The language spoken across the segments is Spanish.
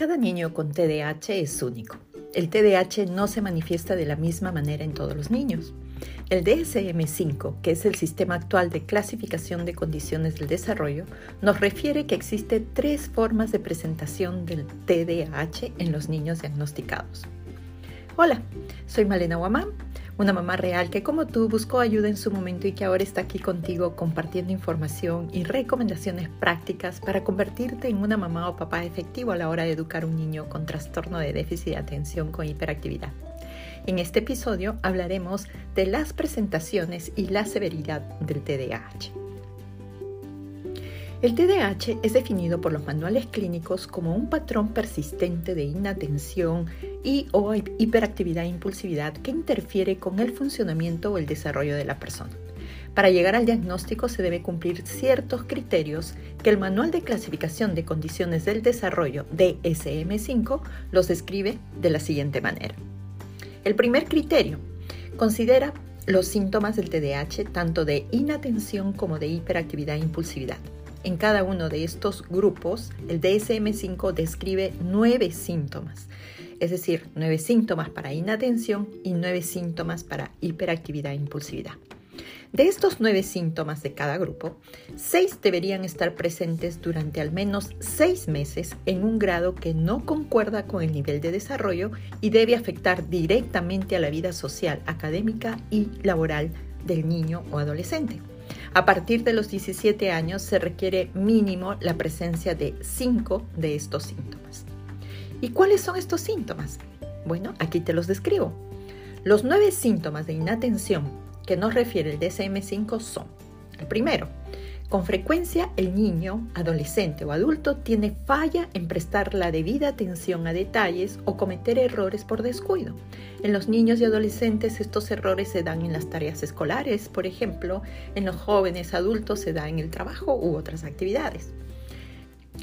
Cada niño con TDAH es único. El TDAH no se manifiesta de la misma manera en todos los niños. El DSM-5, que es el sistema actual de clasificación de condiciones del desarrollo, nos refiere que existe tres formas de presentación del TDAH en los niños diagnosticados. Hola, soy Malena Guamán una mamá real que como tú buscó ayuda en su momento y que ahora está aquí contigo compartiendo información y recomendaciones prácticas para convertirte en una mamá o papá efectivo a la hora de educar un niño con trastorno de déficit de atención con hiperactividad. En este episodio hablaremos de las presentaciones y la severidad del TDAH. El TDAH es definido por los manuales clínicos como un patrón persistente de inatención y o hiperactividad e impulsividad que interfiere con el funcionamiento o el desarrollo de la persona. Para llegar al diagnóstico se debe cumplir ciertos criterios que el Manual de Clasificación de Condiciones del Desarrollo DSM-5 los describe de la siguiente manera. El primer criterio considera los síntomas del TDAH tanto de inatención como de hiperactividad e impulsividad. En cada uno de estos grupos, el DSM-5 describe nueve síntomas, es decir, nueve síntomas para inatención y nueve síntomas para hiperactividad e impulsividad. De estos nueve síntomas de cada grupo, seis deberían estar presentes durante al menos seis meses en un grado que no concuerda con el nivel de desarrollo y debe afectar directamente a la vida social, académica y laboral del niño o adolescente. A partir de los 17 años se requiere mínimo la presencia de 5 de estos síntomas. ¿Y cuáles son estos síntomas? Bueno, aquí te los describo. Los nueve síntomas de inatención que nos refiere el DSM-5 son, el primero, con frecuencia el niño, adolescente o adulto tiene falla en prestar la debida atención a detalles o cometer errores por descuido. En los niños y adolescentes estos errores se dan en las tareas escolares, por ejemplo, en los jóvenes adultos se da en el trabajo u otras actividades.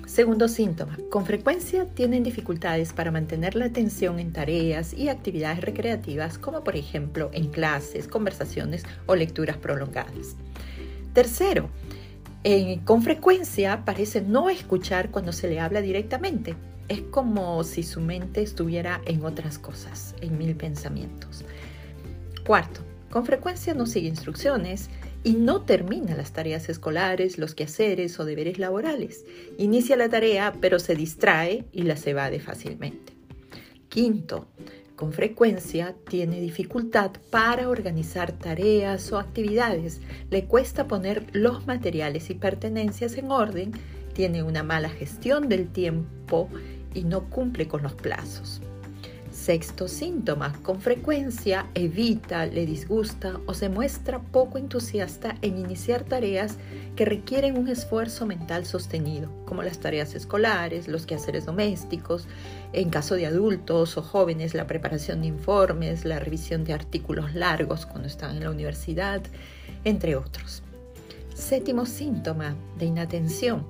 Segundo síntoma, con frecuencia tienen dificultades para mantener la atención en tareas y actividades recreativas como por ejemplo en clases, conversaciones o lecturas prolongadas. Tercero, eh, con frecuencia parece no escuchar cuando se le habla directamente. Es como si su mente estuviera en otras cosas, en mil pensamientos. Cuarto, con frecuencia no sigue instrucciones y no termina las tareas escolares, los quehaceres o deberes laborales. Inicia la tarea pero se distrae y la se evade fácilmente. Quinto, con frecuencia tiene dificultad para organizar tareas o actividades, le cuesta poner los materiales y pertenencias en orden, tiene una mala gestión del tiempo y no cumple con los plazos. Sexto síntoma, con frecuencia evita, le disgusta o se muestra poco entusiasta en iniciar tareas que requieren un esfuerzo mental sostenido, como las tareas escolares, los quehaceres domésticos, en caso de adultos o jóvenes, la preparación de informes, la revisión de artículos largos cuando están en la universidad, entre otros. Séptimo síntoma de inatención,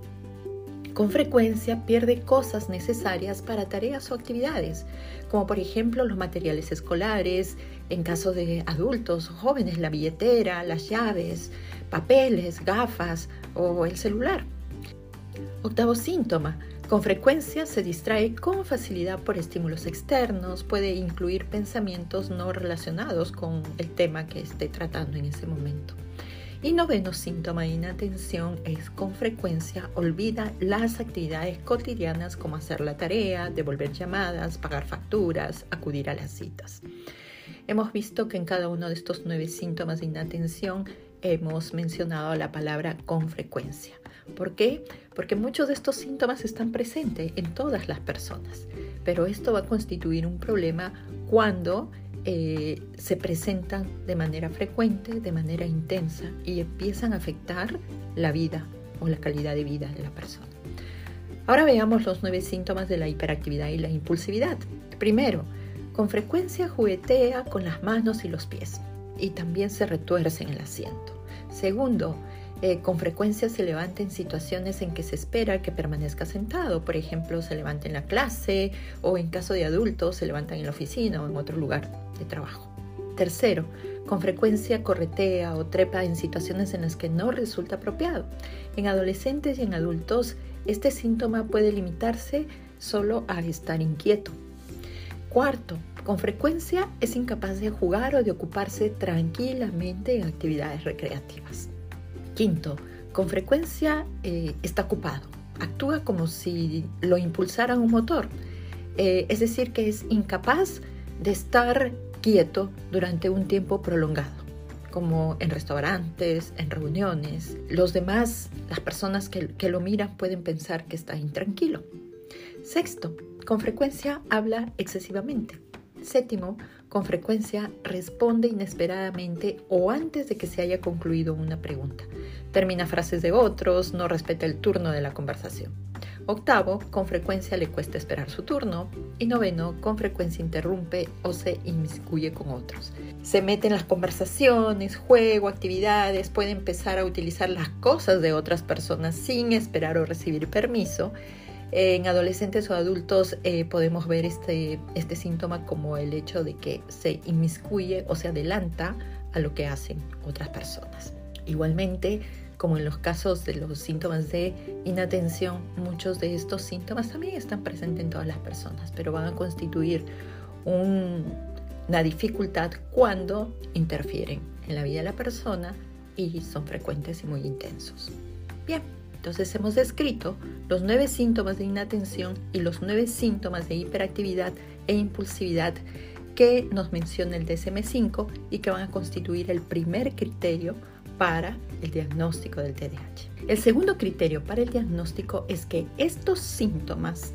con frecuencia pierde cosas necesarias para tareas o actividades, como por ejemplo los materiales escolares, en caso de adultos o jóvenes, la billetera, las llaves, papeles, gafas o el celular. Octavo síntoma. Con frecuencia se distrae con facilidad por estímulos externos, puede incluir pensamientos no relacionados con el tema que esté tratando en ese momento. Y noveno síntoma de inatención es con frecuencia olvida las actividades cotidianas como hacer la tarea, devolver llamadas, pagar facturas, acudir a las citas. Hemos visto que en cada uno de estos nueve síntomas de inatención hemos mencionado la palabra con frecuencia. ¿Por qué? Porque muchos de estos síntomas están presentes en todas las personas, pero esto va a constituir un problema cuando eh, se presentan de manera frecuente, de manera intensa y empiezan a afectar la vida o la calidad de vida de la persona. Ahora veamos los nueve síntomas de la hiperactividad y la impulsividad. Primero, con frecuencia juguetea con las manos y los pies y también se retuerce en el asiento. Segundo, eh, con frecuencia se levanta en situaciones en que se espera que permanezca sentado. Por ejemplo, se levanta en la clase o en caso de adultos se levanta en la oficina o en otro lugar de trabajo. Tercero, con frecuencia corretea o trepa en situaciones en las que no resulta apropiado. En adolescentes y en adultos, este síntoma puede limitarse solo a estar inquieto. Cuarto, con frecuencia es incapaz de jugar o de ocuparse tranquilamente en actividades recreativas. Quinto, con frecuencia eh, está ocupado. Actúa como si lo impulsara un motor. Eh, es decir, que es incapaz de estar quieto durante un tiempo prolongado como en restaurantes, en reuniones. Los demás, las personas que, que lo miran pueden pensar que está intranquilo. Sexto, con frecuencia habla excesivamente. Séptimo, con frecuencia responde inesperadamente o antes de que se haya concluido una pregunta. Termina frases de otros, no respeta el turno de la conversación. Octavo, con frecuencia le cuesta esperar su turno. Y noveno, con frecuencia interrumpe o se inmiscuye con otros. Se mete en las conversaciones, juego, actividades, puede empezar a utilizar las cosas de otras personas sin esperar o recibir permiso. En adolescentes o adultos eh, podemos ver este, este síntoma como el hecho de que se inmiscuye o se adelanta a lo que hacen otras personas. Igualmente, como en los casos de los síntomas de inatención, muchos de estos síntomas también están presentes en todas las personas, pero van a constituir una dificultad cuando interfieren en la vida de la persona y son frecuentes y muy intensos. Bien, entonces hemos descrito los nueve síntomas de inatención y los nueve síntomas de hiperactividad e impulsividad que nos menciona el DSM5 y que van a constituir el primer criterio para el diagnóstico del TDAH. El segundo criterio para el diagnóstico es que estos síntomas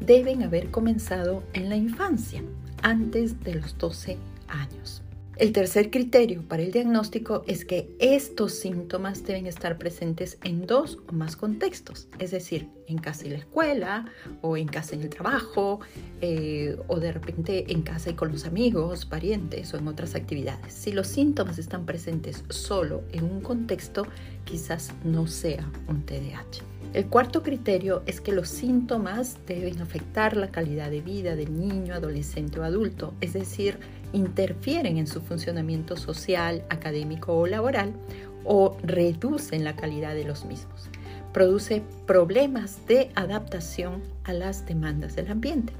deben haber comenzado en la infancia, antes de los 12 años. El tercer criterio para el diagnóstico es que estos síntomas deben estar presentes en dos o más contextos, es decir, en casa y la escuela, o en casa y el trabajo, eh, o de repente en casa y con los amigos, parientes o en otras actividades. Si los síntomas están presentes solo en un contexto, quizás no sea un TDAH. El cuarto criterio es que los síntomas deben afectar la calidad de vida del niño, adolescente o adulto, es decir, interfieren en su funcionamiento social, académico o laboral o reducen la calidad de los mismos. Produce problemas de adaptación a las demandas del ambiente.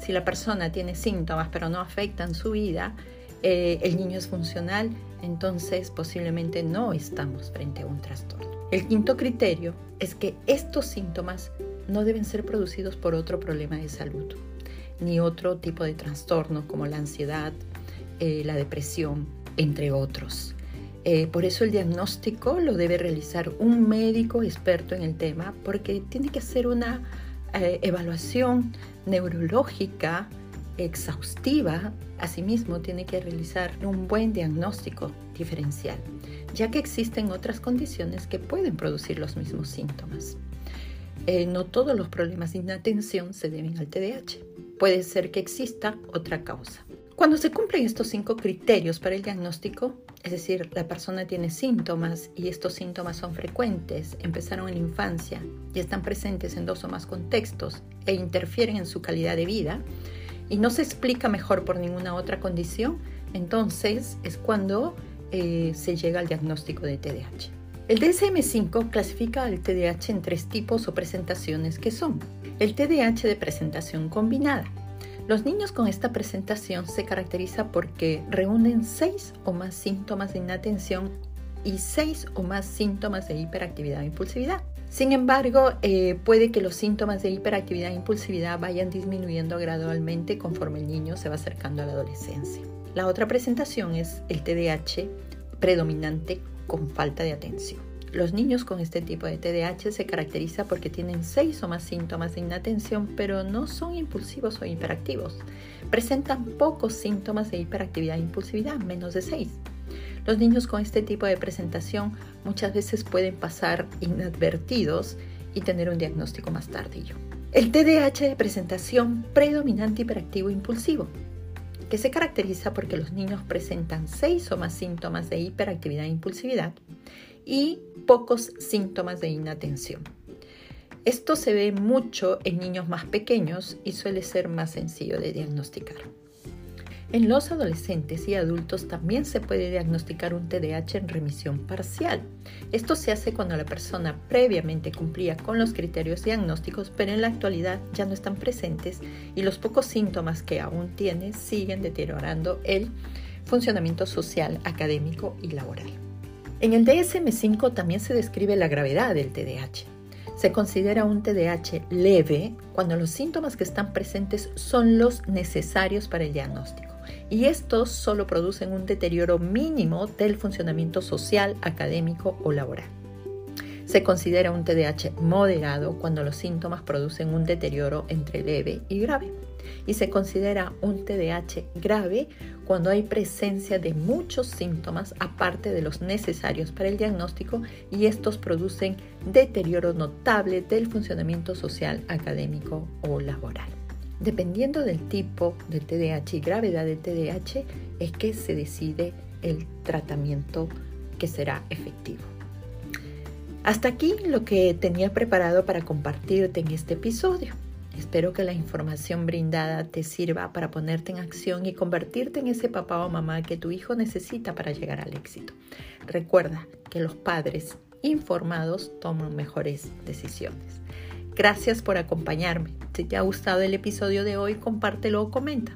Si la persona tiene síntomas pero no afectan su vida, eh, el niño es funcional, entonces posiblemente no estamos frente a un trastorno. El quinto criterio es que estos síntomas no deben ser producidos por otro problema de salud, ni otro tipo de trastorno como la ansiedad, eh, la depresión, entre otros. Eh, por eso el diagnóstico lo debe realizar un médico experto en el tema porque tiene que hacer una evaluación neurológica, exhaustiva, asimismo tiene que realizar un buen diagnóstico diferencial, ya que existen otras condiciones que pueden producir los mismos síntomas. Eh, no todos los problemas de inatención se deben al TDAH. Puede ser que exista otra causa. Cuando se cumplen estos cinco criterios para el diagnóstico, es decir, la persona tiene síntomas y estos síntomas son frecuentes, empezaron en la infancia y están presentes en dos o más contextos e interfieren en su calidad de vida, y no se explica mejor por ninguna otra condición, entonces es cuando eh, se llega al diagnóstico de TDAH. El DSM5 clasifica al TDAH en tres tipos o presentaciones que son el TDAH de presentación combinada. Los niños con esta presentación se caracteriza porque reúnen seis o más síntomas de inatención y seis o más síntomas de hiperactividad e impulsividad. Sin embargo, eh, puede que los síntomas de hiperactividad e impulsividad vayan disminuyendo gradualmente conforme el niño se va acercando a la adolescencia. La otra presentación es el TDAH predominante con falta de atención. Los niños con este tipo de TDAH se caracteriza porque tienen seis o más síntomas de inatención, pero no son impulsivos o hiperactivos. Presentan pocos síntomas de hiperactividad e impulsividad, menos de seis. Los niños con este tipo de presentación muchas veces pueden pasar inadvertidos y tener un diagnóstico más tardío. El TDAH de presentación predominante hiperactivo impulsivo, que se caracteriza porque los niños presentan seis o más síntomas de hiperactividad e impulsividad y pocos síntomas de inatención. Esto se ve mucho en niños más pequeños y suele ser más sencillo de diagnosticar. En los adolescentes y adultos también se puede diagnosticar un TDAH en remisión parcial. Esto se hace cuando la persona previamente cumplía con los criterios diagnósticos, pero en la actualidad ya no están presentes y los pocos síntomas que aún tiene siguen deteriorando el funcionamiento social, académico y laboral. En el DSM5 también se describe la gravedad del TDAH. Se considera un TDAH leve cuando los síntomas que están presentes son los necesarios para el diagnóstico y estos solo producen un deterioro mínimo del funcionamiento social, académico o laboral. Se considera un TDAH moderado cuando los síntomas producen un deterioro entre leve y grave. Y se considera un TDAH grave cuando hay presencia de muchos síntomas aparte de los necesarios para el diagnóstico y estos producen deterioro notable del funcionamiento social, académico o laboral. Dependiendo del tipo del TDAH y gravedad del TDAH es que se decide el tratamiento que será efectivo. Hasta aquí lo que tenía preparado para compartirte en este episodio. Espero que la información brindada te sirva para ponerte en acción y convertirte en ese papá o mamá que tu hijo necesita para llegar al éxito. Recuerda que los padres informados toman mejores decisiones. Gracias por acompañarme. Si te ha gustado el episodio de hoy, compártelo o comenta.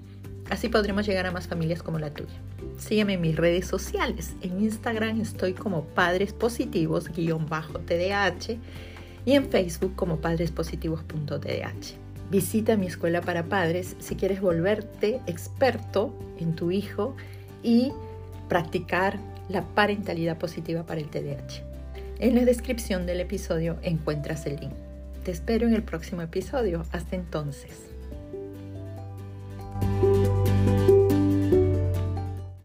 Así podremos llegar a más familias como la tuya. Sígueme en mis redes sociales. En Instagram estoy como Padres Positivos-TDH y en Facebook como padrespositivos.tdh. Visita mi escuela para padres si quieres volverte experto en tu hijo y practicar la parentalidad positiva para el TDAH. En la descripción del episodio encuentras el link. Te espero en el próximo episodio. Hasta entonces.